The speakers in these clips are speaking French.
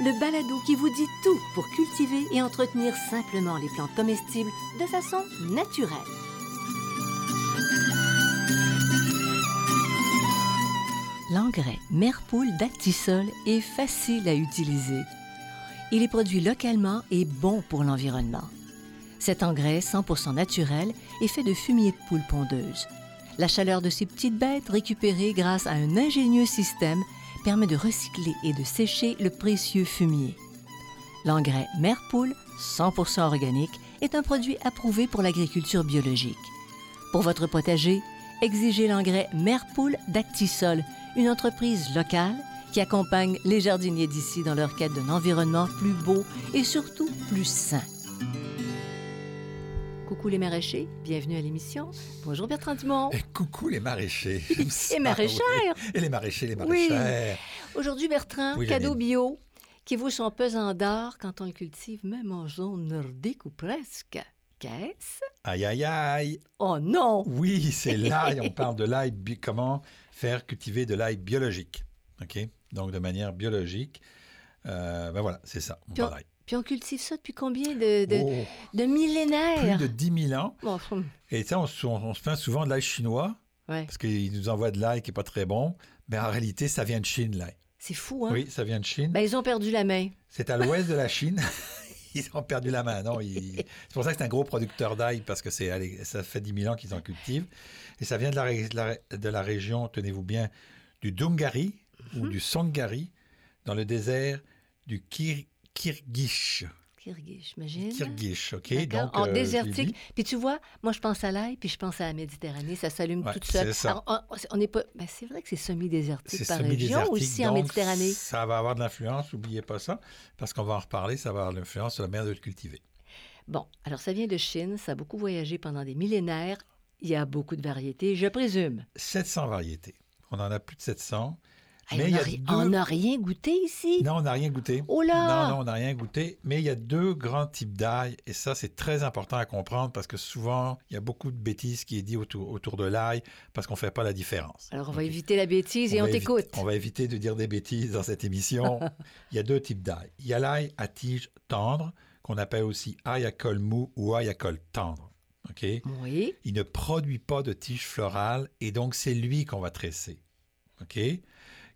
le balado qui vous dit tout pour cultiver et entretenir simplement les plantes comestibles de façon naturelle. L'engrais Merpoule d'Actisol est facile à utiliser. Il est produit localement et bon pour l'environnement. Cet engrais 100% naturel est fait de fumier de poule pondeuse. La chaleur de ces petites bêtes récupérée grâce à un ingénieux système permet de recycler et de sécher le précieux fumier. L'engrais Merpoule 100% organique est un produit approuvé pour l'agriculture biologique. Pour votre potager, exigez l'engrais Merpoule d'Actisol, une entreprise locale qui accompagne les jardiniers d'ici dans leur quête d'un environnement plus beau et surtout plus sain. Coucou les maraîchers, bienvenue à l'émission. Bonjour Bertrand Dumont. Et coucou les maraîchers. Et maraîchères. oui. Et les maraîchers, les Oui. maraîchères. Aujourd'hui, Bertrand, Oui, cadeau bio qui vaut son pesant d'or quand on le cultive, même en zone nordique ou presque. Qu'est-ce? Aïe, aïe, aïe. Oh non! Oui, c'est l'ail. On parle de l'ail. Comment faire cultiver de l'ail biologique. OK? Donc, de manière biologique. Euh, ben voilà, c'est ça. On Puis on- parle d'ail. Puis on cultive ça depuis combien de, de, Oh, de millénaires? plus de 10 000 ans. Bon, Et ça, on, se- on se plaint souvent de l'ail chinois ouais, parce qu'ils nous envoient de l'ail qui n'est pas très bon. Mais en réalité, ça vient de Chine, l'ail. c'est fou, hein? Oui, ça vient de Chine. Ben, ils ont perdu la main. C'est à l'ouest de la Chine. Ils ont perdu la main. Non, ils- C'est pour ça que c'est un gros producteur d'ail, parce que c'est, ça fait 10 000 ans qu'ils en cultivent. Et ça vient de la, ré- de la- de la région, tenez-vous bien, du Dungari ou Mhm. du Songari, dans le désert du Kir- Kirgish. Kyrgyz, j'imagine. Kirgish, OK? Donc, en euh, désertique. Puis tu vois, moi je pense à l'ail, puis je pense à la Méditerranée, ça s'allume Ouais, toute seule. c'est ça. Alors, on- n'est pas. Ben, c'est vrai que c'est semi-désertique C'est par région semi-désertique. aussi en Méditerranée? Ça va avoir de l'influence, n'oubliez pas ça, parce qu'on va en reparler, ça va avoir de l'influence sur la manière de le cultiver. Bon, alors ça vient de Chine, ça a beaucoup voyagé pendant des millénaires. Il y a beaucoup de variétés, je présume. 700 variétés. On en a plus de 700. Mais on n'a ri- deux- rien goûté ici. Non, on n'a rien goûté. Oh là! Non, non, on n'a rien goûté. Mais il y a deux grands types d'ail. Et ça, c'est très important à comprendre parce que souvent, il y a beaucoup de bêtises qui est dit autour, autour de l'ail parce qu'on ne fait pas la différence. Alors on va éviter la bêtise et on, t'écoute. On va éviter de dire des bêtises dans cette émission. il y a deux types d'ail. Il y a l'ail à tige tendre, qu'on appelle aussi ail à col mou ou ail à col tendre. OK? Oui. Il ne produit pas de tige florale et donc c'est lui qu'on va tresser. OK?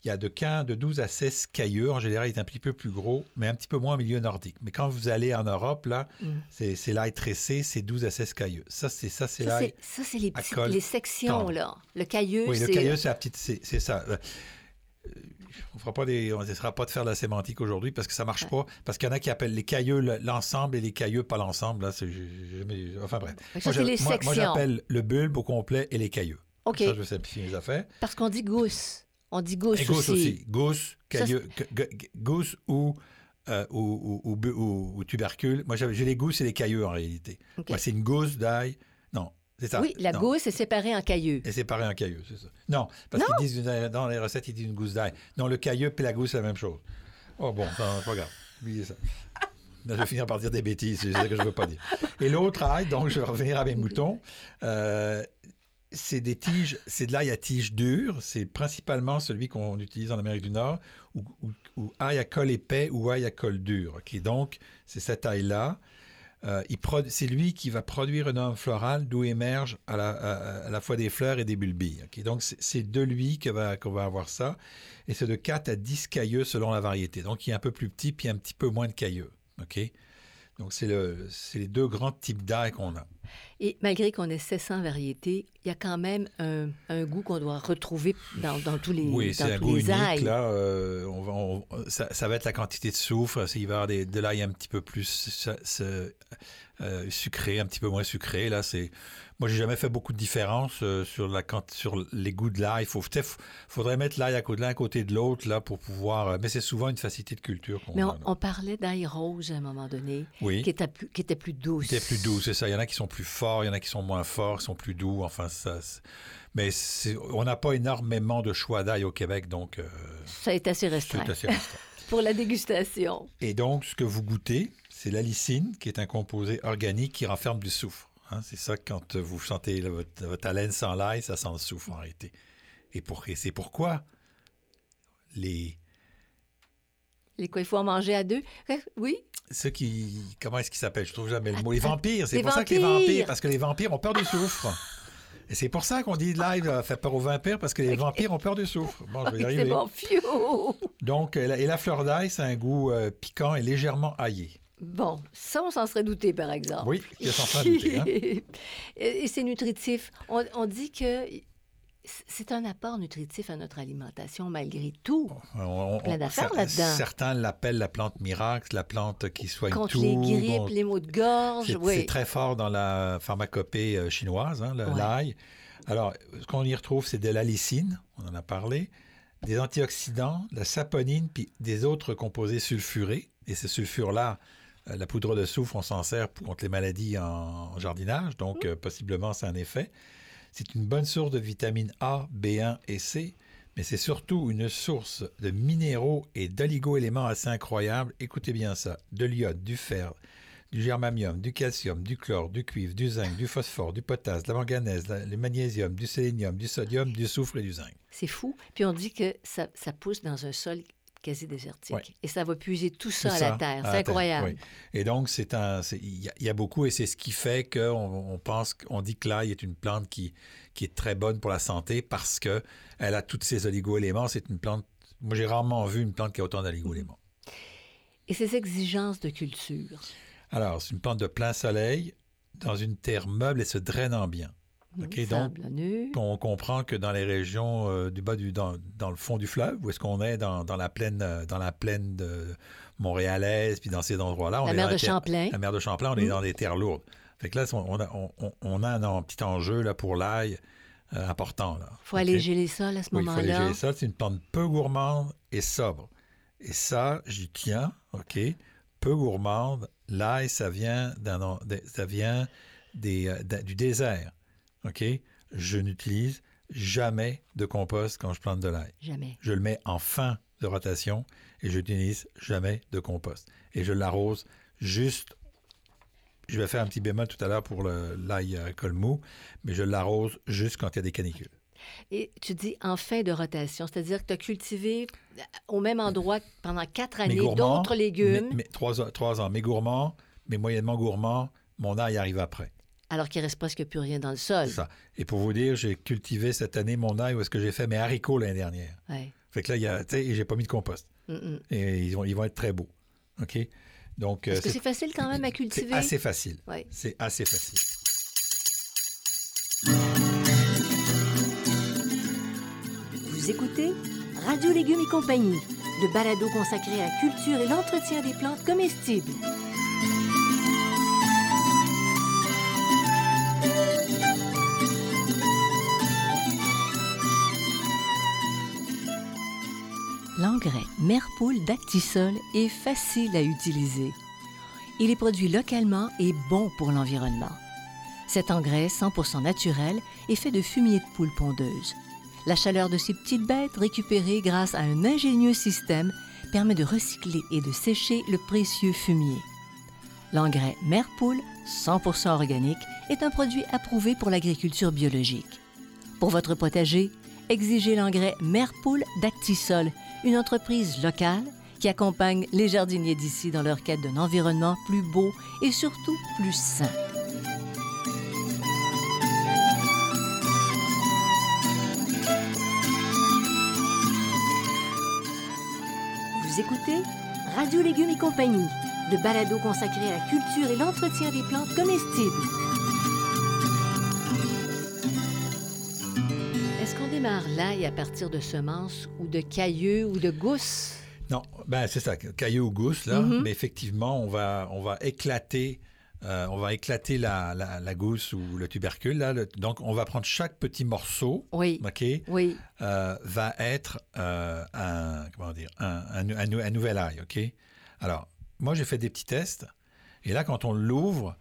Il y a de 15, de 12 à 16 cailleux. En général, il est un petit peu plus gros, mais un petit peu moins au milieu nordique. Mais quand vous allez en Europe, là, Mm. c'est c'est l'ail tressé, c'est 12 à 16 cailleux. Ça, c'est ça, c'est Ça, l'ail. c'est ça, c'est les, sections, tendre. là. Le cailleux, Oui, le cailleux, c'est la petite, c'est c'est ça. Euh, On fera pas des, on essaiera pas de faire de la sémantique aujourd'hui parce que ça marche pas. Parce qu'il y en a qui appellent les cailleux le- l'ensemble et les cailleux pas l'ensemble. Là, c'est, enfin bref. Moi, je- j'appelle le bulbe au complet et les cailleux. OK, Ça, je vais simplifier les affaires. parce qu'on dit gousse. On dit gousse, Et gousse aussi. aussi. Gousse, gu- gousse ou, euh, ou, ou- tubercule. Moi, j'ai les gousses et les cailleux en réalité. Moi, c'est une gousse d'ail. Non, c'est ça. Oui, la Non. gousse est séparée en cailleux. Et séparer un cailleux, c'est ça. Non, parce qu'ils disent une- dans les recettes, ils disent une gousse d'ail. Non, le cailleux et la gousse, c'est la même chose. Oh bon, pas grave. Oubliez ça. Je vais finir par dire des bêtises, c'est ça que je ne veux pas dire. Et l'autre ail, donc je vais revenir à mes moutons, euh, c'est des tiges, c'est de l'ail à tiges dures. C'est principalement celui qu'on utilise en Amérique du Nord, ou, ou- ail à col épais ou ail à col dur. ok? Donc, c'est cette ail-là. Euh, c'est lui qui va produire une arme florale d'où émergent à la, fois des fleurs et des bulbilles. Donc, c'est- de lui qu'on va avoir ça. Et c'est de 4 à 10 cailleux selon la variété. Donc, il est un peu plus petit puis un petit peu moins de cailleux. Donc, c'est les deux grands types d'ail qu'on a. Et malgré qu'on ait 700 variétés, il y a quand même un, un goût qu'on doit retrouver dans, dans tous les, Oui, c'est un goût unique. ailes. Là, euh, on va, on- ça, ça va être la quantité de soufre. Il va y avoir des- de l'ail un petit peu plus ça- ça- euh, sucré, un petit peu moins sucré. Là, c'est moi, j'ai jamais fait beaucoup de différence euh, sur la quant- sur les goûts de l'ail. Il faut, faudrait mettre l'ail à côté de l'un à côté de l'autre là pour pouvoir. mais c'est souvent une facilité de culture qu'on Mais on, parlait d'ail rose à un moment donné, Oui. qui était plus, qui était plus douce. Qui est plus doux, c'est ça. Il y en a qui sont plus plus forts, il y en a qui sont moins forts, qui sont plus doux. Enfin, ça. Mais on n'a pas énormément de choix d'ail au Québec, donc. Euh, ça est assez restreint. Assez restreint. Pour la dégustation. Et donc, ce que vous goûtez, c'est l'alicine, qui est un composé organique qui renferme du soufre. Hein. c'est ça, quand vous sentez votre, haleine sans l'ail, ça sent le soufre en réalité. Et, pour, et c'est pourquoi les les quoi, il faut en manger à deux? Oui? Ceux qui. Comment est-ce qu'ils s'appellent? Je trouve jamais le mot. Les vampires. C'est pour ça que les vampires. Parce que les vampires ont peur du soufre. Et c'est pour ça qu'on dit live euh, fait peur aux vampires, parce que les vampires ont peur du soufre. Bon, je vais y arriver. Bon, Donc, et la, fleur d'ail, c'est un goût euh, piquant et légèrement aillé. Bon, ça, on s'en serait douté, par exemple. Oui, il s'en serait douté. Hein? et c'est nutritif. On, on dit que c'est un apport nutritif à notre alimentation malgré tout. On, Plein d'affaires là-dedans. Certains l'appellent la plante miracle, la plante qui soigne Contre tout. les grippes, les maux de gorge. C'est très fort dans la pharmacopée euh, chinoise, hein, l'ail. Alors, ce qu'on y retrouve, c'est de l'alicine, on en a parlé, des antioxydants, de la saponine, puis des autres composés sulfurés. Et ces sulfures-là, euh, la poudre de soufre, on s'en sert contre les maladies en, jardinage, donc mmh. euh, possiblement c'est un effet. C'est une bonne source de vitamines A, B1 et C, mais c'est surtout une source de minéraux et d'oligo-éléments assez incroyables. Écoutez bien ça de l'iode, du fer, du germanium, du calcium, du chlore, du cuivre, du zinc, du phosphore, du potasse, de la manganèse, le magnésium, du sélénium, du sodium, du soufre et du zinc. C'est fou. Puis on dit que ça, ça pousse dans un sol quasi désertique. Et ça va puiser tout ça, à la terre. C'est incroyable. Et donc, c'est un, il y, a beaucoup, et c'est ce qui fait qu'on on pense, on dit que l'ail est une plante qui, qui est très bonne pour la santé parce que elle a tous ces oligo-éléments. C'est une plante. Moi, j'ai rarement vu une plante qui a autant d'oligo-éléments. Et ses exigences de culture? Alors, c'est une plante de plein soleil dans une terre meuble et se drainant bien. Donc, on comprend que dans les régions euh, du bas du dans, dans, le fond du fleuve, où est-ce qu'on est dans, dans, la plaine euh, dans la plaine de montréalaise, puis dans ces endroits-là, on la est mer de Champlain. La mer de Champlain, on est mmh. dans des terres lourdes. Fait que là, on a, on, on a un, petit enjeu là, pour l'ail euh, important. Il faut alléger les sols à ce moment-là. Il faut alléger les sols. C'est une plante peu gourmande et sobre. Et ça, j'y tiens, OK? Peu gourmande. L'ail, ça vient, ça vient des, du désert. OK? Je n'utilise jamais de compost quand je plante de l'ail. Jamais. Je le mets en fin de rotation et je n'utilise jamais de compost. Et je l'arrose juste. Je vais faire un petit bémol tout à l'heure pour l'ail colmou, mais je l'arrose juste quand il y a des canicules. Et tu dis en fin de rotation, c'est-à-dire que tu as cultivé au même endroit pendant quatre années d'autres légumes. Mais, trois, trois ans. Mes gourmands, mes moyennement gourmands, mon ail arrive après alors qu'il reste presque plus rien dans le sol. Ça. Et pour vous dire, j'ai cultivé cette année mon ail où est-ce que j'ai fait mes haricots l'année dernière. Ouais. Fait que là, il y a, et j'ai pas mis de compost. Et ils vont, ils vont être très beaux. OK? Donc, Est-ce euh, que c'est facile quand même à cultiver? C'est assez facile. C'est assez facile. Vous écoutez Radio Légumes et compagnie, le balado consacré à la culture et l'entretien des plantes comestibles. L'engrais Merpoule d'Actisol est facile à utiliser. Il est produit localement et bon pour l'environnement. Cet engrais 100% naturel est fait de fumier de poule pondeuse. La chaleur de ces petites bêtes récupérée grâce à un ingénieux système permet de recycler et de sécher le précieux fumier. L'engrais Merpoule, 100% organique, est un produit approuvé pour l'agriculture biologique. Pour votre potager, exigez l'engrais Merpoule d'Actisol une entreprise locale qui accompagne les jardiniers d'ici dans leur quête d'un environnement plus beau et surtout plus sain. Vous écoutez Radio Légumes et compagnie, le balado consacré à la culture et l'entretien des plantes comestibles. L'ail à partir de semences ou de cailloux ou de gousses? Non, ben c'est ça, cailloux ou gousses, là. Mm-hmm. Mais effectivement, on va, on va éclater, euh, on va éclater la, la, gousse ou le tubercule. Là. donc, on va prendre chaque petit morceau, oui. OK, oui. Euh, va être euh, un, comment dire, un, un, nouvel ail, OK? Alors, moi, j'ai fait des petits tests. Et là, quand on l'ouvre,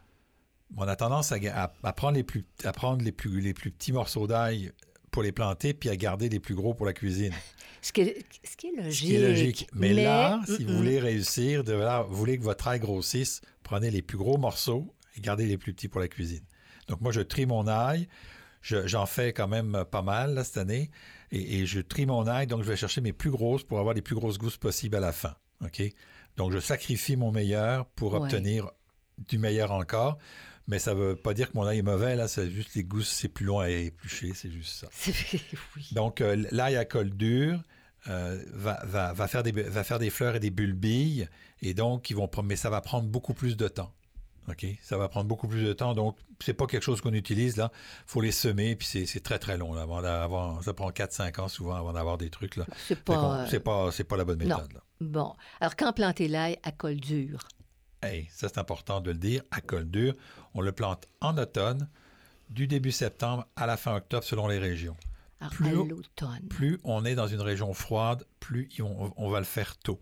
on a tendance à, prendre, les plus, à prendre les plus, les plus petits morceaux d'ail pour les planter, puis à garder les plus gros pour la cuisine. Ce qui est, ce qui est logique. Ce qui est logique. Mais, là, si vous voulez réussir, de, vous voulez que votre ail grossisse, prenez les plus gros morceaux et gardez les plus petits pour la cuisine. Donc moi, je trie mon ail. J'en fais quand même pas mal là, cette année. Et, je trie mon ail, donc je vais chercher mes plus grosses pour avoir les plus grosses gousses possibles à la fin. OK? Donc je sacrifie mon meilleur pour obtenir du meilleur encore. Mais ça ne veut pas dire que mon ail est mauvais, là, c'est juste les gousses, c'est plus long à éplucher, c'est juste ça. oui. Donc, euh, l'ail à col dur euh, va, va, faire des, va faire des fleurs et des bulbilles, et donc, ils vont, mais ça va prendre beaucoup plus de temps. OK? Ça va prendre beaucoup plus de temps. Donc, c'est pas quelque chose qu'on utilise, là. Il faut les semer, puis c'est très, très long, là, avant d'avoir... Ça prend 4-5 ans, souvent, avant d'avoir des trucs, là. C'est pas... C'est pas, pas, la bonne méthode, là. Bon. Alors, quand planter l'ail à col dur? Hey, ça, c'est important de le dire, à col dur. On le plante en automne, du début septembre à la fin octobre, selon les régions. Alors, plus, à l'automne. Plus on est dans une région froide, plus on va le faire tôt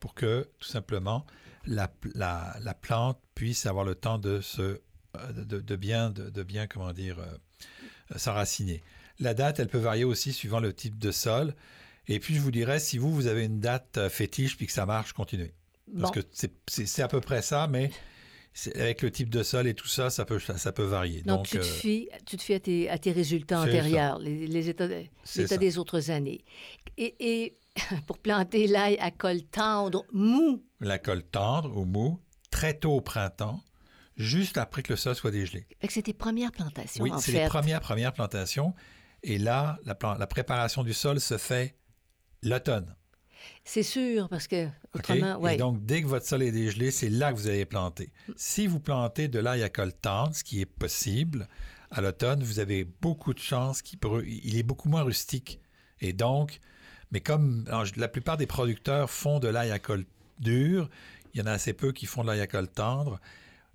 pour que, tout simplement, la, la, plante puisse avoir le temps de se euh, de, bien de, bien comment dire euh, s'enraciner. La date, elle peut varier aussi suivant le type de sol. Et puis je vous dirais, si vous vous avez une date euh, fétiche puis que ça marche, continuez. Parce que c'est à peu près ça, mais avec le type de sol et tout ça, ça peut, ça, peut varier. Donc, tu, te fies, tu te à, tes, à tes résultats antérieurs, les, les, états, des autres années. Et, et pour planter l'ail à col tendre, mou. La col tendre ou mou, très tôt au printemps, juste après que le sol soit dégelé. c'est tes premières plantations, oui, c'est les premières, premières plantations. Et là, la, la préparation du sol se fait l'automne. C'est sûr, parce que autrement, Et donc, dès que votre sol est dégelé, c'est là que vous allez planter. Si vous plantez de l'ail à col tendre, ce qui est possible, à l'automne, vous avez beaucoup de chances qu'il il est beaucoup moins rustique. Et donc, mais comme la plupart des producteurs font de l'ail à col dur, il y en a assez peu qui font de l'ail à col tendre.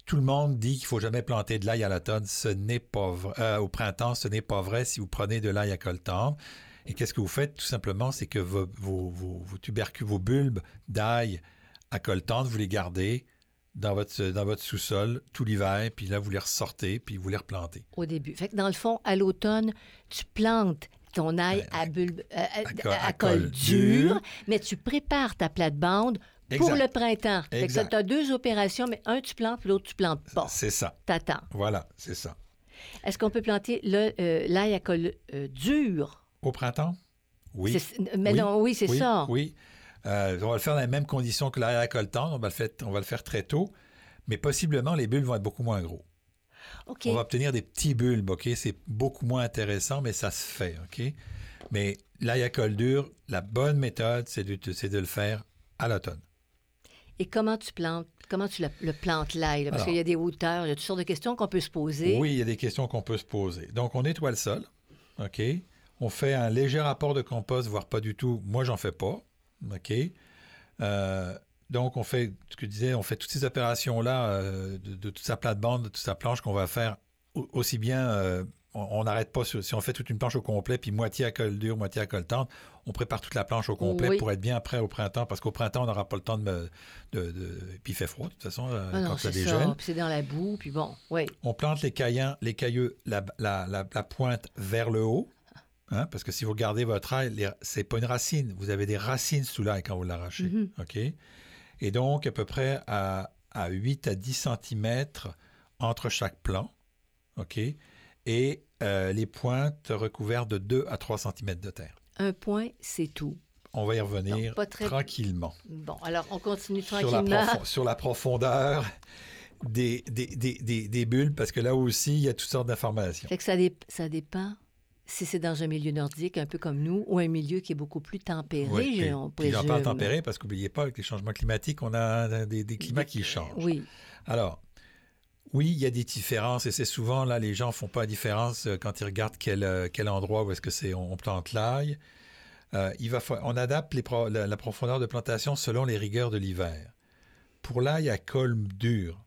Tout le monde dit qu'il faut jamais planter de l'ail à l'automne. Ce n'est pas vrai. Euh, au printemps, ce n'est pas vrai si vous prenez de l'ail à col tendre. Et qu'est-ce que vous faites Tout simplement, c'est que vos, vos, tubercules, vos bulbes d'ail à col tendre, vous les gardez dans votre, dans votre sous-sol tout l'hiver, puis là, vous les ressortez, puis vous les replantez. Au début. Fait que dans le fond, à l'automne, tu plantes ton ail à, bulbe, euh, à, col, dur, mais tu prépares ta plate-bande pour le printemps. tu as deux opérations, mais un tu plantes, l'autre tu plantes pas. C'est ça. T'attends. Voilà, c'est ça. Est-ce qu'on peut planter euh, l'ail à col euh, dur? Au printemps? Oui. Mais non, oui, c'est ça. Oui. on va le faire dans les mêmes conditions que l'ail à col tendre. On va, le faire, on va le faire très tôt, mais possiblement les bulbes vont être beaucoup moins gros. On va obtenir des petits bulbes, OK? C'est beaucoup moins intéressant, mais ça se fait, OK? Mais l'ail à col dur, la bonne méthode, c'est de, de, le faire à l'automne. Et comment tu plantes, comment tu le, plantes l'ail? Parce qu'il y a des hauteurs, il y a toutes sortes de questions qu'on peut se poser. Oui, il y a des questions qu'on peut se poser. Donc, on nettoie le sol, OK? On fait un léger rapport de compost, voire pas du tout. Moi, j'en fais pas, OK? Euh, donc, on fait, ce que je disais, on fait toutes ces opérations-là euh, de, toute sa plate-bande, de toute sa planche qu'on va faire aussi bien. Euh, on n'arrête pas si on fait toute une planche au complet, puis moitié à col dur, moitié à col tendre, on prépare toute la planche au complet pour être bien prêt au printemps, parce qu'au printemps, on n'aura pas le temps de, de, Puis il fait froid, de toute façon, ah quand ça dégèle. c'est dans la boue, puis bon, oui. On plante les caillins, les cailleux, la, la, pointe vers le haut, hein, parce que si vous regardez votre ail, c'est pas une racine, vous avez des racines sous l'ail quand vous l'arrachez, mm-hmm. OK? Et donc à peu près à, 8 à 10 cm entre chaque plan. OK? Et euh, les pointes recouvertes de 2 à 3 cm de terre. Un point, c'est tout. On va y revenir tranquillement. Bon, alors on continue tranquillement. Sur la, profondeur des, des, bulles, parce que là aussi, il y a toutes sortes d'informations. Fait que ça, ça dépend si c'est dans un milieu nordique, un peu comme nous, ou un milieu qui est beaucoup plus tempéré, oui, on présume. J'en parle tempéré parce qu'oubliez pas, avec les changements climatiques, on a des, climats qui changent. Oui. Alors, oui, il y a des différences et c'est souvent là, les gens font pas la différence euh, quand ils regardent quel, euh, quel endroit où est-ce que c'est on, plante l'ail. Euh, il va, on adapte les la, profondeur de plantation selon les rigueurs de l'hiver. Pour l'ail à colme dur,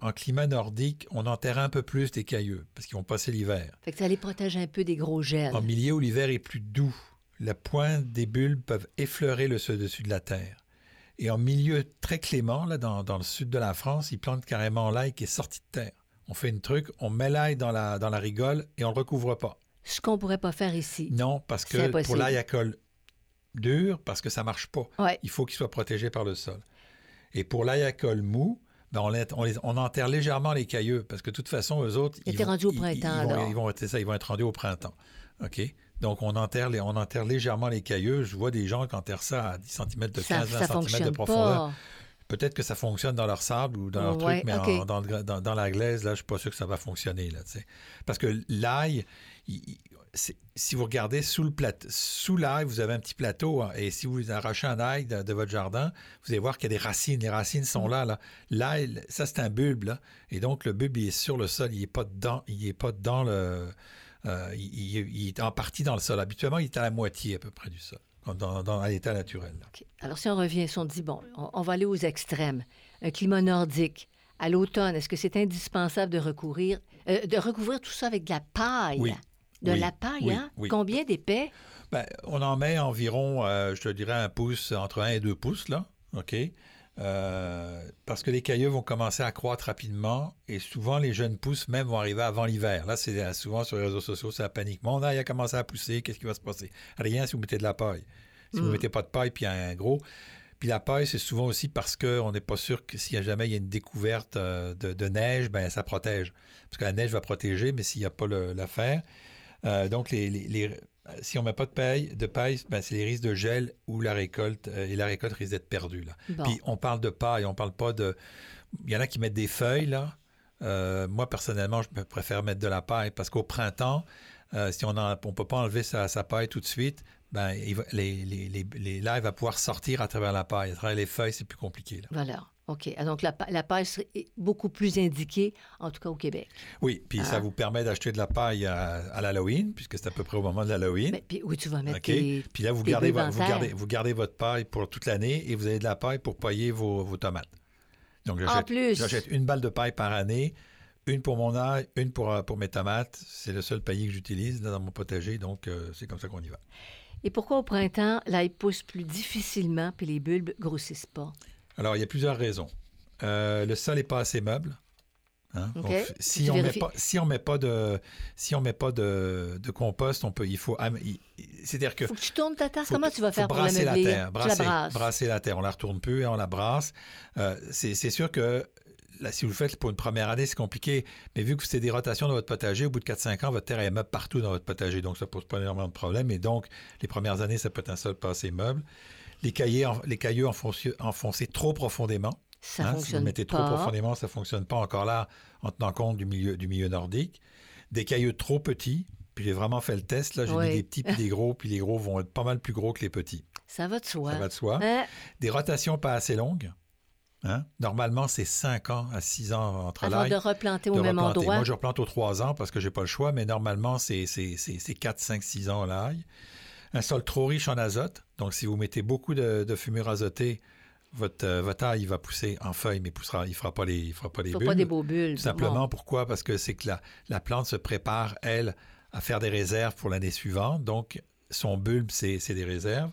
en climat nordique, on enterre un peu plus des cailleux parce qu'ils vont passer l'hiver. Fait que ça les protège un peu des gros gels. En milieu où l'hiver est plus doux, la pointe des bulbes peuvent effleurer le dessus de la terre. Et en milieu très clément, là, dans, le sud de la France, ils plantent carrément l'ail qui est sorti de terre. on fait une truc, on met l'ail dans la, dans la rigole et on le recouvre pas. Ce qu'on pourrait pas faire ici. Non, parce que pour l'ail à colle dur, parce que ça marche pas. Il faut qu'il soit protégé par le sol. Et pour l'ail à colle mou, ben on, on, enterre légèrement les cailleux, parce que de toute façon, eux autres... Ils, vont, au printemps, ils, vont, ils, vont, ça, ils vont être rendus au printemps. OK? Donc, on enterre, les, on enterre légèrement les cailleux. Je vois des gens qui enterrent ça à 10 cm de 15-20 cm de profondeur. Peut-être que ça fonctionne dans leur sable ou dans leur truc, mais dans, la glaise, là, je ne suis pas sûr que ça va fonctionner. Là, Parce que l'ail, si vous regardez sous le sous l'ail, vous avez un petit plateau, hein, et si vous arrachez un ail de, votre jardin, vous allez voir qu'il y a des racines. Les racines sont là. là. L'ail, ça, c'est un bulbe, là, et donc le bulbe, il est sur le sol, il n'est pas dedans, il est pas dans le... Euh, il, est en partie dans le sol. Habituellement, il est à la moitié à peu près du sol dans, l'état naturel. Alors, si on revient, si on dit, bon, on, va aller aux extrêmes, un climat nordique, à l'automne, est-ce que c'est indispensable de recourir, euh, de recouvrir tout ça avec de la paille? Oui. De la paille, hein? Combien d'épais? Ben, on en met environ, euh, je te dirais, un pouce, entre un et deux pouces, là. OK? Euh, parce que les cailleux vont commencer à croître rapidement et souvent les jeunes pousses même vont arriver avant l'hiver. Là, c'est euh, souvent sur les réseaux sociaux, c'est la panique. Mon ail a commencé à pousser, qu'est-ce qui va se passer? Rien si vous mettez de la paille. Si vous ne hmm. mettez pas de paille, puis un gros. Puis la paille, c'est souvent aussi parce qu'on n'est pas sûr que s'il y a jamais il y a une découverte de, neige, ben ça protège. Parce que la neige va protéger, mais s'il n'y a pas l'affaire. donc, les, euh, si on ne met pas de paille, de paille ben, c'est les risques de gel ou la récolte, euh, et la récolte risque d'être perdue. Là. Puis on parle de paille, on parle pas de... Il y en a qui mettent des feuilles, là. Euh, moi, personnellement, je préfère mettre de la paille parce qu'au printemps, si on ne peut pas enlever sa, paille tout de suite, ben, les, les, les, l'ail va pouvoir sortir à travers la paille. À travers les feuilles, c'est plus compliqué. Là. Voilà. OK. Ah, donc, la, la paille serait beaucoup plus indiquée, en tout cas au Québec. Oui, puis ça ah. vous permet d'acheter de la paille à, l'Halloween, puisque c'est à peu près au moment de l'Halloween. puis oui, tu vas mettre tes, Puis là, vous gardez, vous, gardez, vous gardez votre paille pour toute l'année et vous avez de la paille pour pailler vos, vos tomates. Donc, j'achète, j'achète une balle de paille par année, une pour mon ail, une pour, pour mes tomates. C'est le seul paillis que j'utilise dans mon potager, donc euh, c'est comme ça qu'on y va. Et pourquoi au printemps, l'ail pousse plus difficilement puis les bulbes grossissent pas? Alors, il y a plusieurs raisons. Euh, le sol n'est pas assez meuble. Hein. si, on met pas, si on met pas de si on met pas de, de compost, on peut il faut c'est-à-dire que faut que tu tournes ta terre. Comment tu vas faire pour la, la terre, brasser, la brasser la terre. On la retourne plus et on la brasse. Euh, c'est sûr que Là, si vous le faites pour une première année, c'est compliqué. Mais vu que c'est des rotations dans votre potager, au bout de 4-5 ans, votre terre est meuble partout dans votre potager. Donc, ça ne pose pas énormément de problèmes. Et donc, les premières années, ça peut être un sol pas assez meuble. Les, cahiers, les cailloux enfoncés trop profondément. Ça hein, si vous mettez trop profondément, ça ne fonctionne pas encore là en tenant compte du milieu, du milieu nordique. Des cailloux trop petits, puis j'ai vraiment fait le test, là, j'ai mis des petits puis des gros, puis les gros vont être pas mal plus gros que les petits. Ça va de soi. Ça va de soi. Des rotations pas assez longues. Hein? Normalement, c'est 5 ans à 6 ans entre Avant de replanter au même endroit. Moi, je replante aux 3 ans parce que j'ai pas le choix, mais normalement, c'est 4, 5, 6 ans l'ail. Un sol trop riche en azote. Donc, si vous mettez beaucoup de, de fumure azotée, votre, euh, votre ail va pousser en feuilles, mais poussera, il ne fera pas les, il fera pas les bulles. pas des beaux bulles. Tout simplement, pourquoi? Parce que c'est que la, la, plante se prépare, elle, à faire des réserves pour l'année suivante. Donc, son bulbe, c'est des réserves.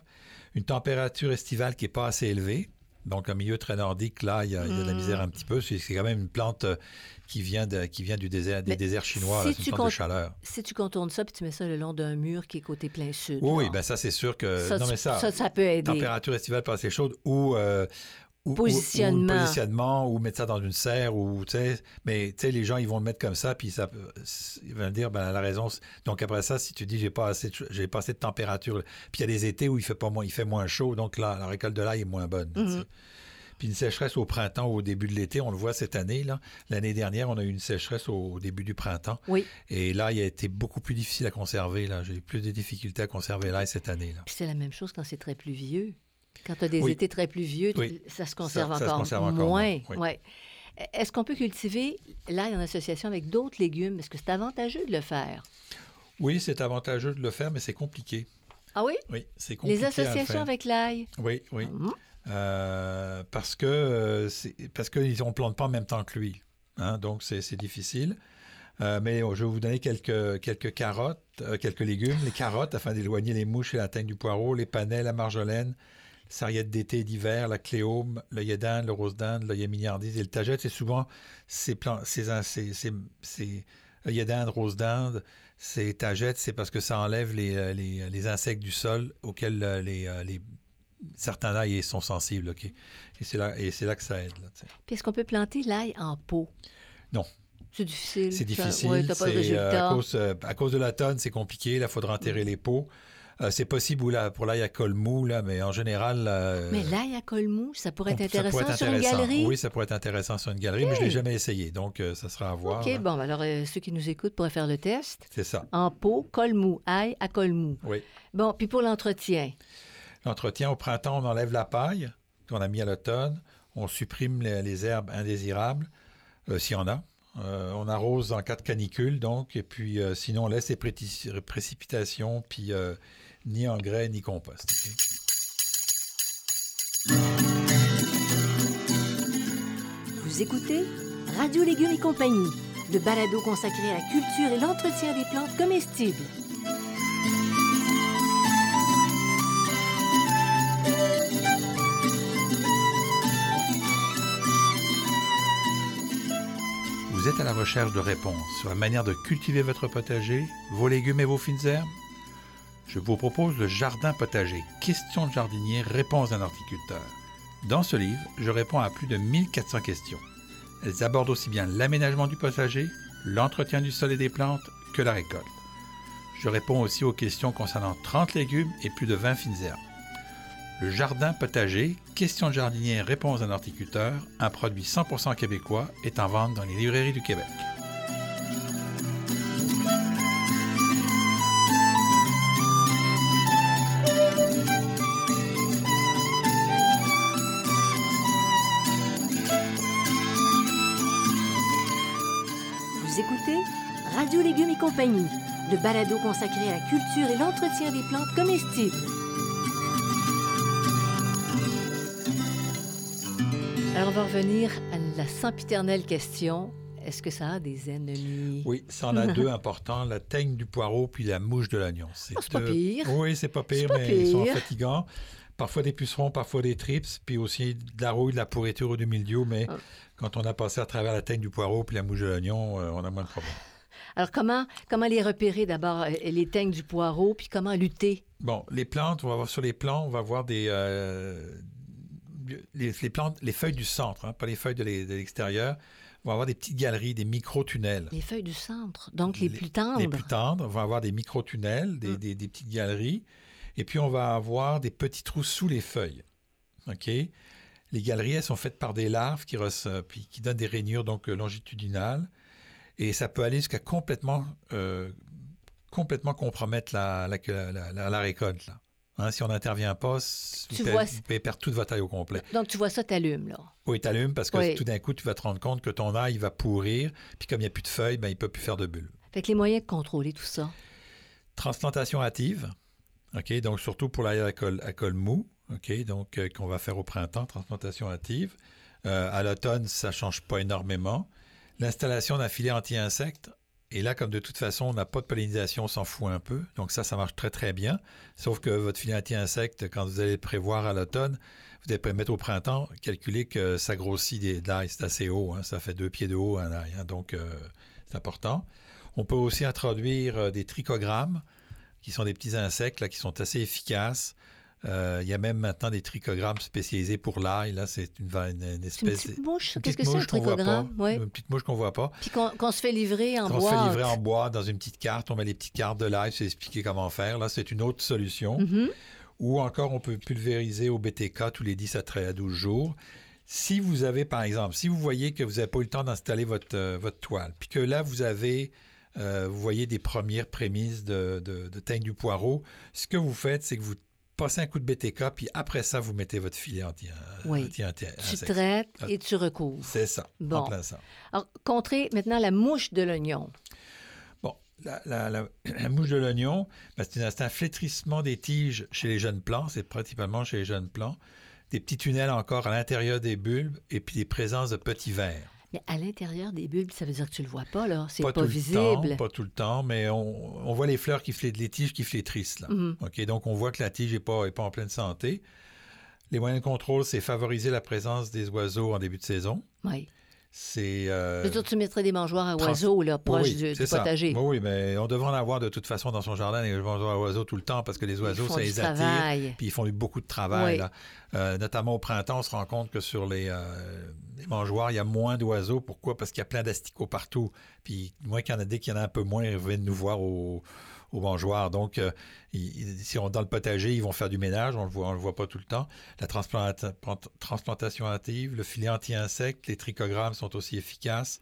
Une température estivale qui n'est pas assez élevée. Donc, un milieu très nordique, là, il y, a, de la misère un petit peu. C'est quand même une plante euh, qui vient, de, qui vient du désert, des déserts chinois, si une plante de chaleur. Si tu contournes ça, puis tu mets ça le long d'un mur qui est côté plein sud. Oui, ben ça, c'est sûr que... Ça, non, mais ça, ça, peut aider. Température estivale pas assez chaude ou... Euh, ou, positionnement. Ou, positionnement, ou mettre ça dans une serre, ou, tu sais, mais, tu sais, les gens, ils vont le mettre comme ça, puis ça, ils vont dire, ben, la raison, donc après ça, si tu dis, j'ai pas assez, j'ai pas assez de température, puis il y a des étés où il fait pas moins, il fait moins chaud, donc là, la récolte de l'ail est moins bonne. Mm-hmm. Puis une sécheresse au printemps ou au début de l'été, on le voit cette année. là. L'année dernière, on a eu une sécheresse au début du printemps. Oui. Et là, il a été beaucoup plus difficile à conserver. Là. J'ai eu plus de difficultés à conserver l'ail cette année. Là. Puis c'est la même chose quand c'est très pluvieux. Quand tu as des étés très pluvieux, ça se conserve encore moins. Ouais. Est-ce qu'on peut cultiver l'ail en association avec d'autres légumes? Est-ce que c'est avantageux de le faire? Oui, c'est avantageux de le faire, mais c'est compliqué. Ah oui? Oui, c'est compliqué. Les associations avec l'ail? Oui, oui. Hum. Euh, parce que euh, parce qu'ils ne plantent pas en même temps que lui. Hein, donc, c'est difficile. Euh, mais je vais vous donner quelques, quelques carottes, quelques légumes. Les carottes, afin d'éloigner les mouches et la teigne du poireau, les panais, la marjolaine, sarriette d'été et d'hiver, la cléome, l'œillet d'Inde, le rose d'Inde, l'œillet milliardise et le tagette, c'est souvent ces, plants, ces, ces, ces, ces œillets d'Inde, rose d'Inde, ces tagettes, c'est parce que ça enlève les, euh, les, les, insectes du sol auxquels euh, les, euh, les certains ails sont sensibles. ok Et c'est là, et là que ça aide. Là, Puis est-ce qu'on peut planter l'ail en pot? Non. C'est difficile. C'est difficile. Ouais, pas de à, cause, à, cause, de la tonne, c'est compliqué. Là, il faudra enterrer les pots. Euh, c'est possible là, pour l'ail à col mou, là, mais en général. Euh, mais l'ail à col mou, ça pourrait être intéressant, être sur une galerie? Oui, ça pourrait être intéressant sur une galerie, mais je ne l'ai jamais essayé, donc euh, ça sera à voir. OK, bon, alors ceux qui nous écoutent pourraient faire le test. C'est ça. En pot, col mou, ail à col mou. Oui. Bon, puis pour l'entretien? L'entretien, au printemps, on enlève la paille qu'on a mis à l'automne, on supprime les, herbes indésirables, s'il y en a. on arrose en cas de canicule, donc, et puis sinon, on laisse les précipitations, puis ni engrais, ni compost. Vous écoutez Radio Légumes et compagnie, le balado consacré à la culture et l'entretien des plantes comestibles. Vous êtes à la recherche de réponses sur la manière de cultiver votre potager, vos légumes et vos fines herbes? Je vous propose le jardin potager, questions de jardinier, réponses d'un horticulteur. Dans ce livre, je réponds à plus de 1400 questions. Elles abordent aussi bien l'aménagement du potager, l'entretien du sol et des plantes que la récolte. Je réponds aussi aux questions concernant 30 légumes et plus de 20 fines herbes. Le jardin potager, questions de jardinier, réponses d'un horticulteur, un produit 100% québécois, est en vente dans les librairies du Québec. Compagnie, le balado consacré à la culture et l'entretien des plantes comestibles. Alors, on va revenir à la sempiternelle question. Est-ce que ça a des ennemis? Oui, ça en a deux importants, la teigne du poireau puis la mouche de l'oignon. C'est oh, pas pire. Oui, c'est pas pire, mais ils sont fatigants. Parfois des pucerons, parfois des trips, puis aussi de la rouille, de la pourriture ou du milieu, mais ah. quand on a passé à travers la teigne du poireau puis la mouche de l'oignon, euh, on a moins de problèmes. Alors, comment, comment les repérer d'abord, euh, les teignes du poireau, puis comment lutter? Bon, les plantes, on va voir sur les plants, on va voir des. Euh, les, plantes, les feuilles du centre, hein, pas les feuilles de l'extérieur. On va avoir des petites galeries, des micro-tunnels. Les feuilles du centre, donc les, plus tendres. Les plus tendres. On va avoir des micro-tunnels, des, mm. des, petites galeries. Et puis, on va avoir des petits trous sous les feuilles. OK? Les galeries, elles sont faites par des larves qui, puis qui donnent des rainures donc longitudinales. Et ça peut aller jusqu'à complètement, euh, complètement compromettre la, la, la, récolte. Là. Hein, si on n'intervient pas, vous, pouvez perdre toute votre ail au complet. Donc, tu vois ça, t'allumes, là. Oui, t'allumes parce que tout d'un coup, tu vas te rendre compte que ton ail va pourrir, puis comme il n'y a plus de feuilles, ben, il ne peut plus faire de bulles. Fait les moyens de contrôler tout ça. Transplantation hâtive, OK, donc surtout pour l'ail à col, à col mou, OK, donc euh, qu'on va faire au printemps, transplantation hâtive. Euh, à l'automne, ça ne change pas énormément. L'installation d'un filet anti-insectes, et là, comme de toute façon, on n'a pas de pollinisation, on s'en fout un peu. Donc ça, ça marche très, très bien. Sauf que votre filet anti-insectes, quand vous allez le prévoir à l'automne, vous devez mettre au printemps, calculer que ça grossit des d'ail, c'est assez haut. Hein. ça fait deux pieds de haut un ail. Hein. donc, euh, c'est important. On peut aussi introduire euh, des trichogrammes, qui sont des petits insectes qui sont assez efficaces. Euh, il y a même maintenant des trichogrammes spécialisés pour l'ail. Là, c'est une, une, espèce. Une petite mouche? Qu'est-ce que c'est un trichogramme Une petite mouche qu'on voit pas. Puis qu'on se fait livrer en boîte. On se fait livrer en boîte dans une petite carte. On met les petites cartes de l'ail. C'est expliqué comment faire. Là, c'est une autre solution. Mm-hmm. Ou encore, on peut pulvériser au BTK tous les 10 à 13 à 12 jours. Si vous avez, par exemple, si vous voyez que vous n'avez pas eu le temps d'installer votre, euh, votre toile, puis que là, vous avez euh, vous voyez des premières prémices de, de, de teigne du poireau. Ce que vous faites, c'est que vous passez un coup de BTK, puis après ça, vous mettez votre filet anti Oui. Anti tu traites et tu recouvres. C'est ça. Bon. En plein ça. Alors, contrer maintenant la mouche de l'oignon. Bon, la, la, mouche de l'oignon, ben, c'est un, flétrissement des tiges chez les jeunes plants, c'est principalement chez les jeunes plants. Des petits tunnels encore à l'intérieur des bulbes et puis des présences de petits vers. Mais à l'intérieur des bulbes, ça veut dire que tu le vois pas, là. C'est pas, pas visible. pas tout le temps, mais on, voit les fleurs qui flétrissent, les tiges qui flétrissent, là. Mhm. OK? Donc, on voit que la tige n'est pas, est pas en pleine santé. Les moyens de contrôle, c'est favoriser la présence des oiseaux en début de saison. Oui. C'est. euh, Peut-être tu mettrais des mangeoires à oiseaux là, proche oui, du, potager. Oui, oui, mais on devrait en avoir de toute façon dans son jardin des mangeoires à oiseaux tout le temps parce que les oiseaux, ça les attire. travail. Puis ils font beaucoup de travail. Oui. là. Euh, notamment au printemps, on se rend compte que sur les, euh, les mangeoires, il y a moins d'oiseaux. Pourquoi? Parce qu'il y a plein d'asticots partout. Puis moins qu'il y en a, dès qu'il y en a un peu moins, ils viennent nous voir au, au mangeoire. Donc, euh, ils- si on dans le potager, ils vont faire du ménage. On ne le, voit- on le voit pas tout le temps. La transplanta- transplantation hâtive, le filet anti-insectes, les trichogrammes sont aussi efficaces.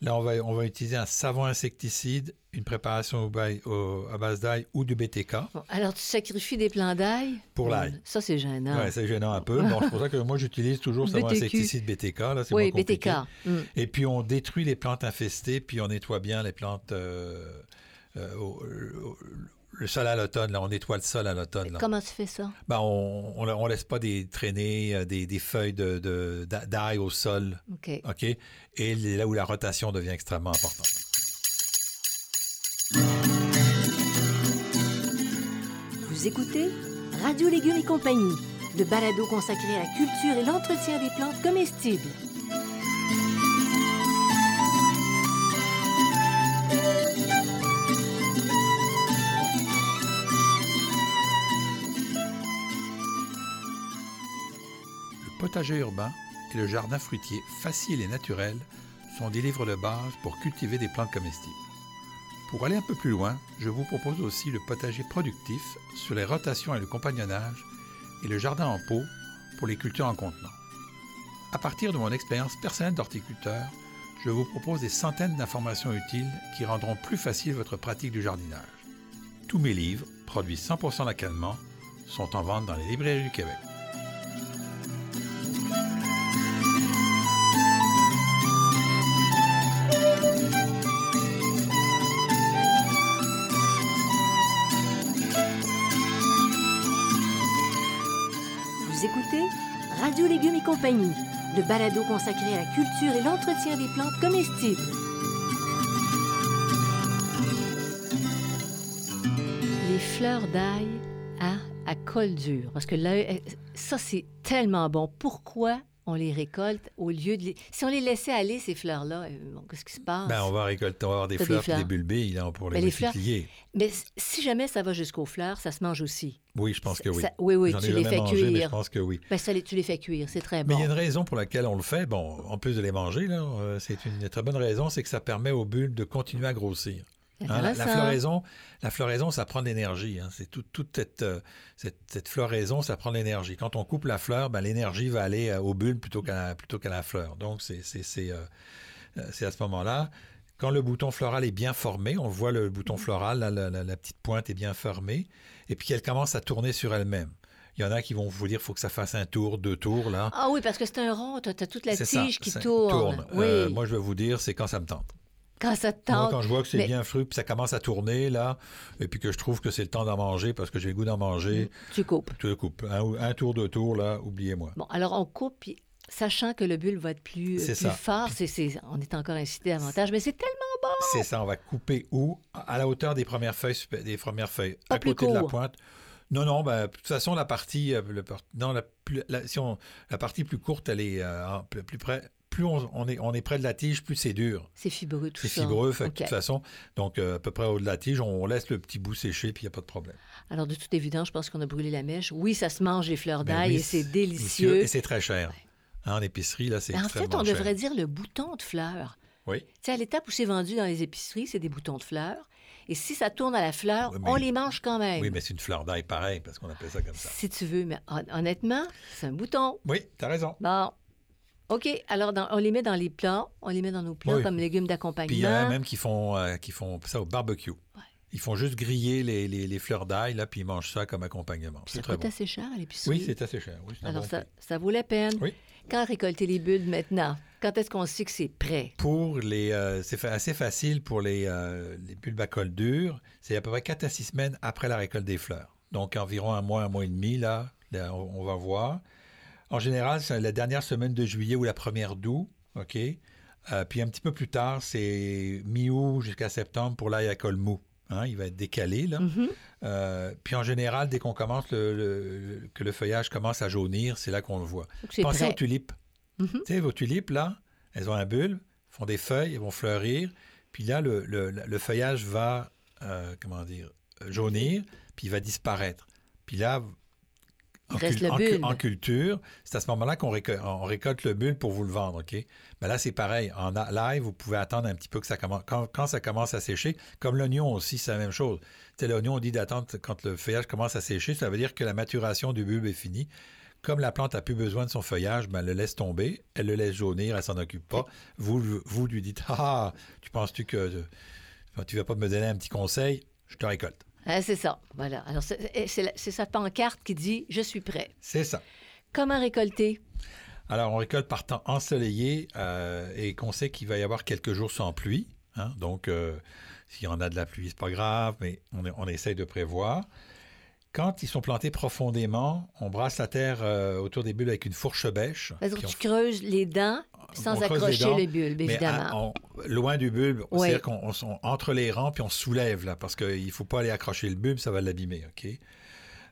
Là, on va, on va utiliser un savon insecticide, une préparation au bail- au- à base d'ail ou du BTK. Alors, tu sacrifies des plants d'ail? Pour l'ail. Ça, c'est gênant. Ouais, c'est gênant un peu. Bon, c'est pour ça que moi, j'utilise toujours savon insecticide BTK. Là, oui. BTK. Mm. Et puis, on détruit les plantes infestées, puis on nettoie bien les plantes. euh, euh, au- au- le sol à l'automne, là, on nettoie le sol à l'automne. là. Comment tu fais ça? Ben, on, on, on laisse pas des traînées, euh, des, des feuilles de, de- d'a- d'ail au sol, OK. OK? Et c'est là où la rotation devient extrêmement importante. Vous écoutez Radio Légumes et compagnie, le balado consacré à la culture et l'entretien des plantes comestibles. Potager urbain et le jardin fruitier facile et naturel sont des livres de base pour cultiver des plantes comestibles. Pour aller un peu plus loin, je vous propose aussi le potager productif sur les rotations et le compagnonnage et le jardin en pot pour les cultures en contenant. À partir de mon expérience personnelle d'horticulteur, je vous propose des centaines d'informations utiles qui rendront plus facile votre pratique du jardinage. Tous mes livres, produits 100% localement, sont en vente dans les librairies du Québec. Écoutez Radio Légumes et compagnie, le balado consacré à la culture et l'entretien des plantes comestibles. Les fleurs d'ail à, à col dur. Parce que là, euh, ça, c'est tellement bon. Pourquoi on les récolte au lieu de les... Si on les laissait aller, ces fleurs-là, euh, bon, qu'est-ce qui se passe? Ben, on va récolter, on va avoir des des fleurs, fleurs. des bulbées là, pour les Ben, les fleurs- multiplier. Mais si jamais ça va jusqu'aux fleurs, ça se mange aussi. Oui, je pense que oui. Ça- oui, oui, tu ai les fais mangé, mais je cuire. pense que oui. Ben, ça, tu les fais cuire, c'est très Mais bon. il y a une raison pour laquelle on le fait. Bon, en plus de les manger, là, euh, c'est une très bonne raison, c'est que ça permet aux bulbes de continuer à grossir. Hein, la, floraison, la floraison, ça prend de l'énergie. hein. C'est tout- toute cette, euh, cette, cette floraison, ça prend de l'énergie. Quand on coupe la fleur, ben, l'énergie va aller euh, au bulbe plutôt qu'à la, plutôt qu'à la fleur. Donc, c'est c'est- c'est, euh, c'est à ce moment-là. Quand le bouton floral est bien formé, on voit le bouton floral, là, la, la- la petite pointe est bien formée, et puis qu'elle commence à tourner sur elle-même. Il y en a qui vont vous dire qu'il faut que ça fasse un tour, deux tours, là. Ah oui, parce que c'est un rond, tu as, toute la ça, tige qui tourne. Oui, Euh, moi, je vais vous dire, c'est quand ça me tente. Quand ça te Moi, quand je vois que c'est mais- bien fruit, puis ça commence à tourner, là, et puis que je trouve que c'est le temps d'en manger parce que j'ai le goût d'en manger, Tu coupes. tu coupes. Un, un tour, deux tours, là, oubliez-moi. Bon, alors on coupe, puis sachant que le bulbe va être plus, C'est plus ça. fort, on est encore incité davantage, mais c'est tellement bon. C'est ça, on va couper où? À la hauteur des premières feuilles, des premières feuilles, Pas à plus côté de la pointe. Non, non, ben, de toute façon, la partie, euh, le par- non, la, plus- la- si on- la partie plus courte, elle est euh, plus près. Plus on, on est, on est près de la tige, plus c'est dur. C'est fibreux tout C'est ça. fibreux, fait que OK. de toute façon, donc euh, à peu près au de la tige, on laisse le petit bout sécher, puis il n'y a pas de problème. Alors de toute évidence, je pense qu'on a brûlé la mèche. Oui, ça se mange les fleurs Ben d'ail oui, et c'est délicieux. Et c'est très cher. Hein, en épicerie, là, c'est Ben, en fait, on cher. devrait dire le bouton de fleurs. Oui. Tu sais, à l'étape où c'est vendu dans les épiceries, c'est des boutons de fleurs. Et si ça tourne à la fleur, Oui, mais- on les mange quand même. Oui, mais c'est une fleur d'ail pareil, parce qu'on appelle ça comme ça. Si tu veux, mais hon- honnêtement, c'est un bouton. Oui, t'as raison. Bon. OK, alors dans- on les met dans les plats, on les met dans nos plats Oui. comme légumes Puis il y en a d'accompagnement. même qui font, euh, qui font ça au barbecue. Ils font juste griller les, les- les fleurs d'ail, là, puis ils mangent ça comme accompagnement. Puis C'est ça coûte bon. assez cher à l'épicerie. Oui, c'est assez cher. Oui, Alors bon ça, prix. ça vaut la peine. Oui. Quand récolter les bulbes maintenant? Quand est-ce qu'on sait que c'est prêt? Pour les, euh, c'est fa- assez facile pour les, euh, les bulbes à col dur. C'est à peu près 4 à 6 semaines après la récolte des fleurs. Donc environ un mois, un mois et demi, là, là, on, on va voir. En général, c'est la dernière semaine de juillet ou la première d'août, OK? Euh, puis un petit peu plus tard, c'est mi-août jusqu'à septembre pour l'ail à col mou. Hein, il va être décalé. Là. Mhm. Euh, puis en général, dès qu'on commence le, le- que le feuillage commence à jaunir, c'est là qu'on le voit. Pensez prêt. aux tulipes. Tu sais, vos tulipes, là, elles ont un bulbe, font des feuilles, elles vont fleurir. Puis là, le feuillage va, euh, comment dire, jaunir, puis il va disparaître. Puis là, en, Il reste le en- bulbe. en culture, c'est à ce moment-là qu'on récolte, on récolte le bulbe pour vous le vendre, OK? Mais là, c'est pareil. En live, vous pouvez attendre un petit peu que ça commence. Quand, quand ça commence à sécher, comme l'oignon aussi, c'est la même chose. Tu sais, l'oignon, on dit d'attendre quand le feuillage commence à sécher. Ça veut dire que la maturation du bulbe est finie. Comme la plante a plus besoin de son feuillage, ben, elle le laisse tomber, elle le laisse jaunir, elle s'en occupe pas. Vous, vous lui dites Ah, tu penses-tu que euh, tu vas pas me donner un petit conseil? Je te récolte. Ah, c'est ça. Voilà. Alors, c'est sa pancarte qui dit Je suis prêt. C'est ça. Comment récolter? Alors, on récolte par temps ensoleillé euh, et qu'on sait qu'il va y avoir quelques jours sans pluie. hein. donc, euh, s'il y en a de la pluie, c'est pas grave, mais on, on essaye de prévoir. Quand ils sont plantés profondément, on brasse la terre euh, autour des bulbes avec une fourche bêche. Puis que on- tu creuses les dents sans les accrocher dents, le bulbe, mais évidemment. à- on- loin du bulbe, Oui. c'est-à-dire qu'on entre les rangs puis on soulève là, parce qu'il ne faut pas aller accrocher le bulbe, ça va l'abîmer, ok?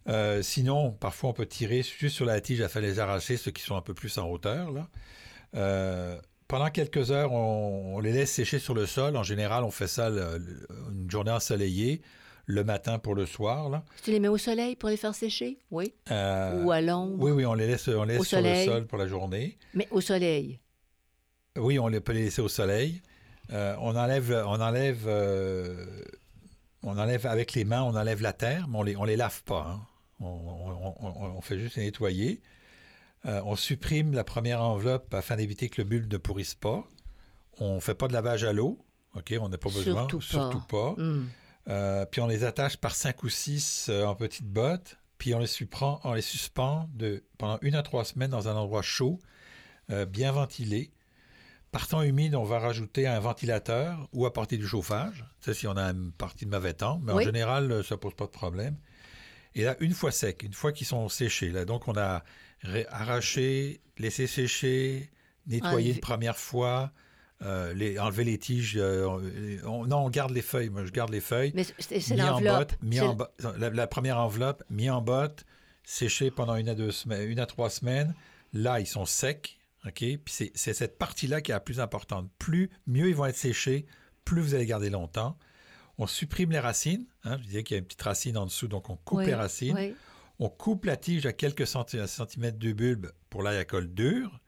Euh, sinon, parfois on peut tirer juste sur la tige afin de les arracher, ceux qui sont un peu plus en hauteur là. Euh, pendant quelques heures, on, on les laisse sécher sur le sol. En général, on fait ça le- le- une journée ensoleillée, le matin pour le soir là. Tu les mets au soleil pour les faire sécher? Oui. Euh, Ou à l'ombre? oui, oui, on les laisse, on les laisse sur soleil? le sol pour la journée. Mais au soleil? Oui, on les peut les laisser au soleil. Euh, on enlève, on enlève, euh, on enlève avec les mains, on enlève la terre, mais on les, on les lave pas. hein. On, on- on- on fait juste les nettoyer. On supprime la première enveloppe afin d'éviter que le bulbe ne pourrisse pas. On fait pas de lavage à l'eau. OK, on n'a pas besoin. Surtout pas. Surtout pas. Hum. Euh, puis on les attache par cinq ou six euh, en petites bottes. Puis on les, suspend, on les suspend de, pendant une à trois semaines dans un endroit chaud, euh, bien ventilé. Par temps humide, on va rajouter un ventilateur ou apporter du chauffage. Ça, si on a une partie de mauvais temps. Mais Oui. en général, ça pose pas de problème. Et là, une fois sec, une fois qu'ils sont séchés, là, donc on a arraché, laissé sécher, nettoyé une première fois, euh, les, enlever les tiges. euh, on- non, on garde les feuilles. Moi, je garde les feuilles Mais c'est en botte, la, la première enveloppe, mis en botte, séché pendant une à deux semaines, une à trois semaines. Là, ils sont secs, ok? Puis c'est, cette partie-là qui est la plus importante. Plus, mieux ils vont être séchés, plus vous allez garder longtemps. On supprime les racines. hein. je disais qu'il y a une petite racine en dessous, donc on coupe Oui, les racines. oui. On coupe la tige à quelques centi- centimètres du bulbe pour l'ail à colle dur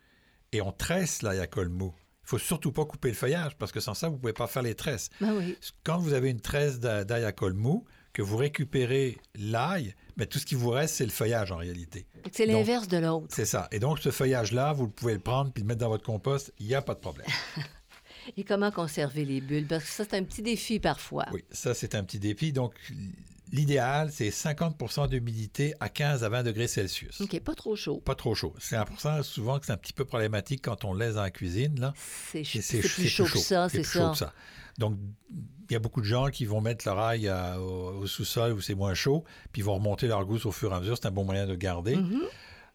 et on tresse l'ail à colle mou. Il faut surtout pas couper le feuillage parce que sans ça, vous pouvez pas faire les tresses Ben oui. quand vous avez une tresse d'a- d'ail à col mou, que vous récupérez l'ail, mais tout ce qui vous reste, c'est le feuillage en réalité. C'est l'inverse de l'autre. C'est ça. Et donc, ce feuillage-là, vous pouvez le prendre puis le mettre dans votre compost, il n'y a pas de problème. Et comment conserver les bulbes? Parce que ça, c'est un petit défi parfois. Oui, ça, c'est un petit défi. Donc, l'idéal, c'est 50% d'humidité à 15 à 20 degrés Celsius. OK, pas trop chaud. Pas trop chaud. C'est pour ça souvent que c'est un petit peu problématique quand on laisse dans la cuisine. Là. C'est ch- c'est plus chaud que ça, c'est chaud ça. que ça. Donc, il y a beaucoup de gens qui vont mettre leur ail à- au, au sous-sol où c'est moins chaud, puis ils vont remonter leur gousse au fur et à mesure. C'est un bon moyen de garder. Mhm.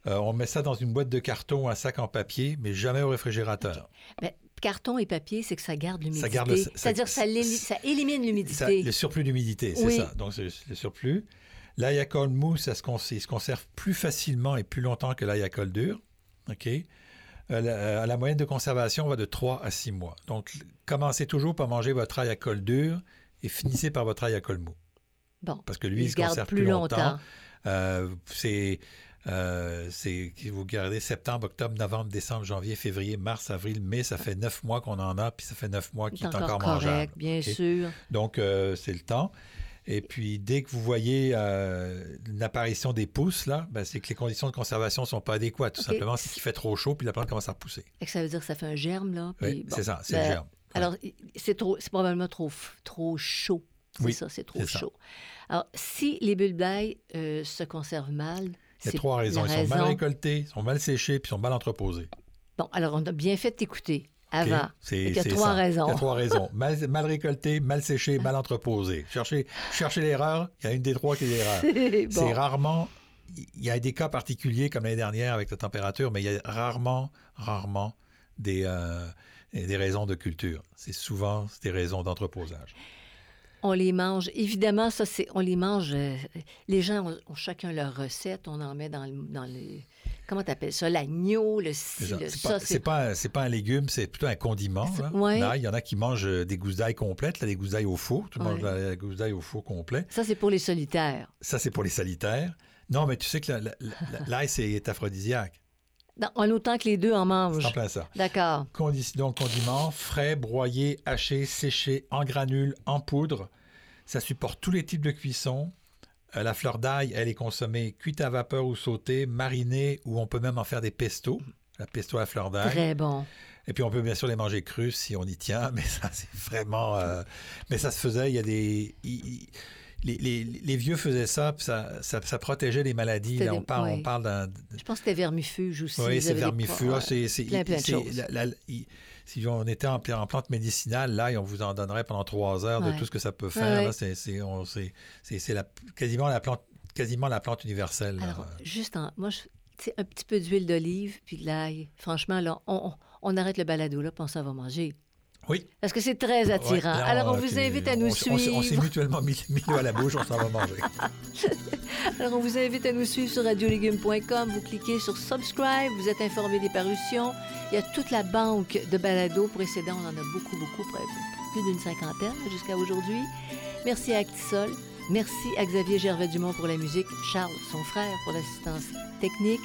Euh, on met ça dans une boîte de carton ou un sac en papier, mais jamais au réfrigérateur. Ben, carton et papier, c'est que ça garde l'humidité. C'est-à-dire ça, ça élimine l'humidité. le surplus d'humidité, c'est Oui. ça. Donc, c'est le surplus. L'ail à colle mou, ça se, il se conserve plus facilement et plus longtemps que l'ail à colle dur. OK? Euh, la, la moyenne de conservation va de 3 à 6 mois. Donc, commencez toujours par manger votre ail à colle dur et finissez par votre ail à colle mou. Bon, Parce que lui, il, il se conserve plus longtemps. Euh, c'est, euh, c'est, vous gardez septembre, octobre, novembre, décembre, janvier, février, mars, avril, mai, ça fait neuf mois qu'on en a, puis ça fait neuf mois qu'il est encore, encore mangeable. correct, bien sûr. Donc, euh, c'est le temps. Et puis, dès que vous voyez euh, l'apparition des pousses, là, ben, c'est que les conditions de conservation ne sont pas adéquates. Tout simplement, c'est qu'il fait trop chaud, puis la plante commence à repousser. Fait que ça veut dire que ça fait un germe, là. Oui, puis bon. c'est ça, c'est Ben, le germe. Alors, c'est probablement trop, trop chaud. C'est Oui, ça, c'est trop ça. chaud. Alors, si les bulbes d'ail euh, se conservent mal, Il y a trois raisons. Ils sont mal récoltés, ils sont mal séchés, puis ils sont mal entreposés. Bon, alors on a bien fait OK? avant. C'est, Il y a trois ça. raisons. Il y a trois raisons. Mal, mal récolté, mal séché, mal entreposé. Cherchez, cherchez l'erreur. Il y a une des trois qui est l'erreur. C'est rarement. Il y a des cas particuliers comme l'année dernière avec la température, mais il y a rarement, rarement des, euh, des raisons de culture. C'est souvent des raisons d'entreposage. On les mange. Évidemment, ça, c'est. On les mange. euh, les gens ont, ont chacun leur recette. On en met dans, le- dans les. Comment t'appelles ça? L'agneau, le ci, Genre, le C'est ça. pas, c'est pas, c'est pas un légume, c'est plutôt un condiment. C'est- là. ouais. Là, il y en a qui mangent euh, des gousses d'ail complètes, là, des gousses d'ail au four. Tu Ouais. manges la, la gousse d'ail au four complet. Ça, c'est pour les solitaires. Ça, c'est pour les solitaires. Non, mais tu sais que la- la- la- l'ail, c'est aphrodisiaque. En autant que les deux en mangent. en plein ça. D'accord. Condi- donc, condiments, frais, broyés, hachés, séchés, en granules, en poudre. Ça supporte tous les types de cuisson. Euh, la fleur d'ail, elle est consommée cuite à vapeur ou sautée, marinée, ou on peut même en faire des pestos. La pesto à fleur d'ail. Très bon. Et puis on peut bien sûr les manger crus si on y tient, mais ça c'est vraiment... euh, Mais ça se faisait, il y a des... il- Les, les- les vieux faisaient ça, puis ça, ça, ça protégeait les maladies. Là, on, parle, ouais. on parle d'un... Je pense que c'était vermifuge aussi. Oui, c'est vermifuge. c'est- si on était en, en plante médicinale, là, on vous en donnerait pendant trois heures de tout ce que ça peut faire. ouais. C'est la- quasiment, la plante, quasiment la plante universelle. là. Juste en. Moi, je- un petit peu d'huile d'olive puis de l'ail. Franchement, là, on, on- on arrête le balado, là, puis on s'en va manger. Oui. Parce que c'est très attirant. Ouais, Alors, on vous invite à nous on s- on s'est suivre. mutuellement mis, mis à la bouche, on s'en va manger. Alors, on vous invite à nous suivre sur radiolégumes.com. Vous cliquez sur Subscribe, vous êtes informé des parutions. Il y a toute la banque de balados précédents. On en a beaucoup, beaucoup, plus d'une cinquantaine jusqu'à aujourd'hui. Merci à Actisol. Merci à Xavier Gervais-Dumont pour la musique. Charles, son frère, pour l'assistance technique.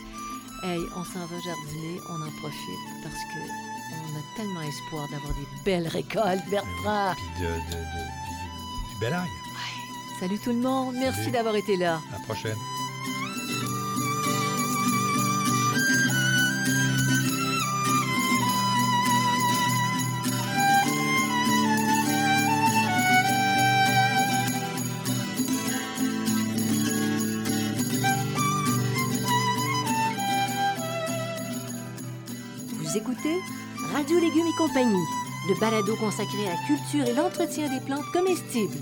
Hey, on s'en va jardiner, on en profite parce que on a tellement espoir d'avoir des belles récoltes, Bertrand. Puis de- de- de- du, bel ail. Salut tout le monde, merci d'avoir été là. À la prochaine. Radio Légumes et compagnie, le balado consacré à la culture et l'entretien des plantes comestibles.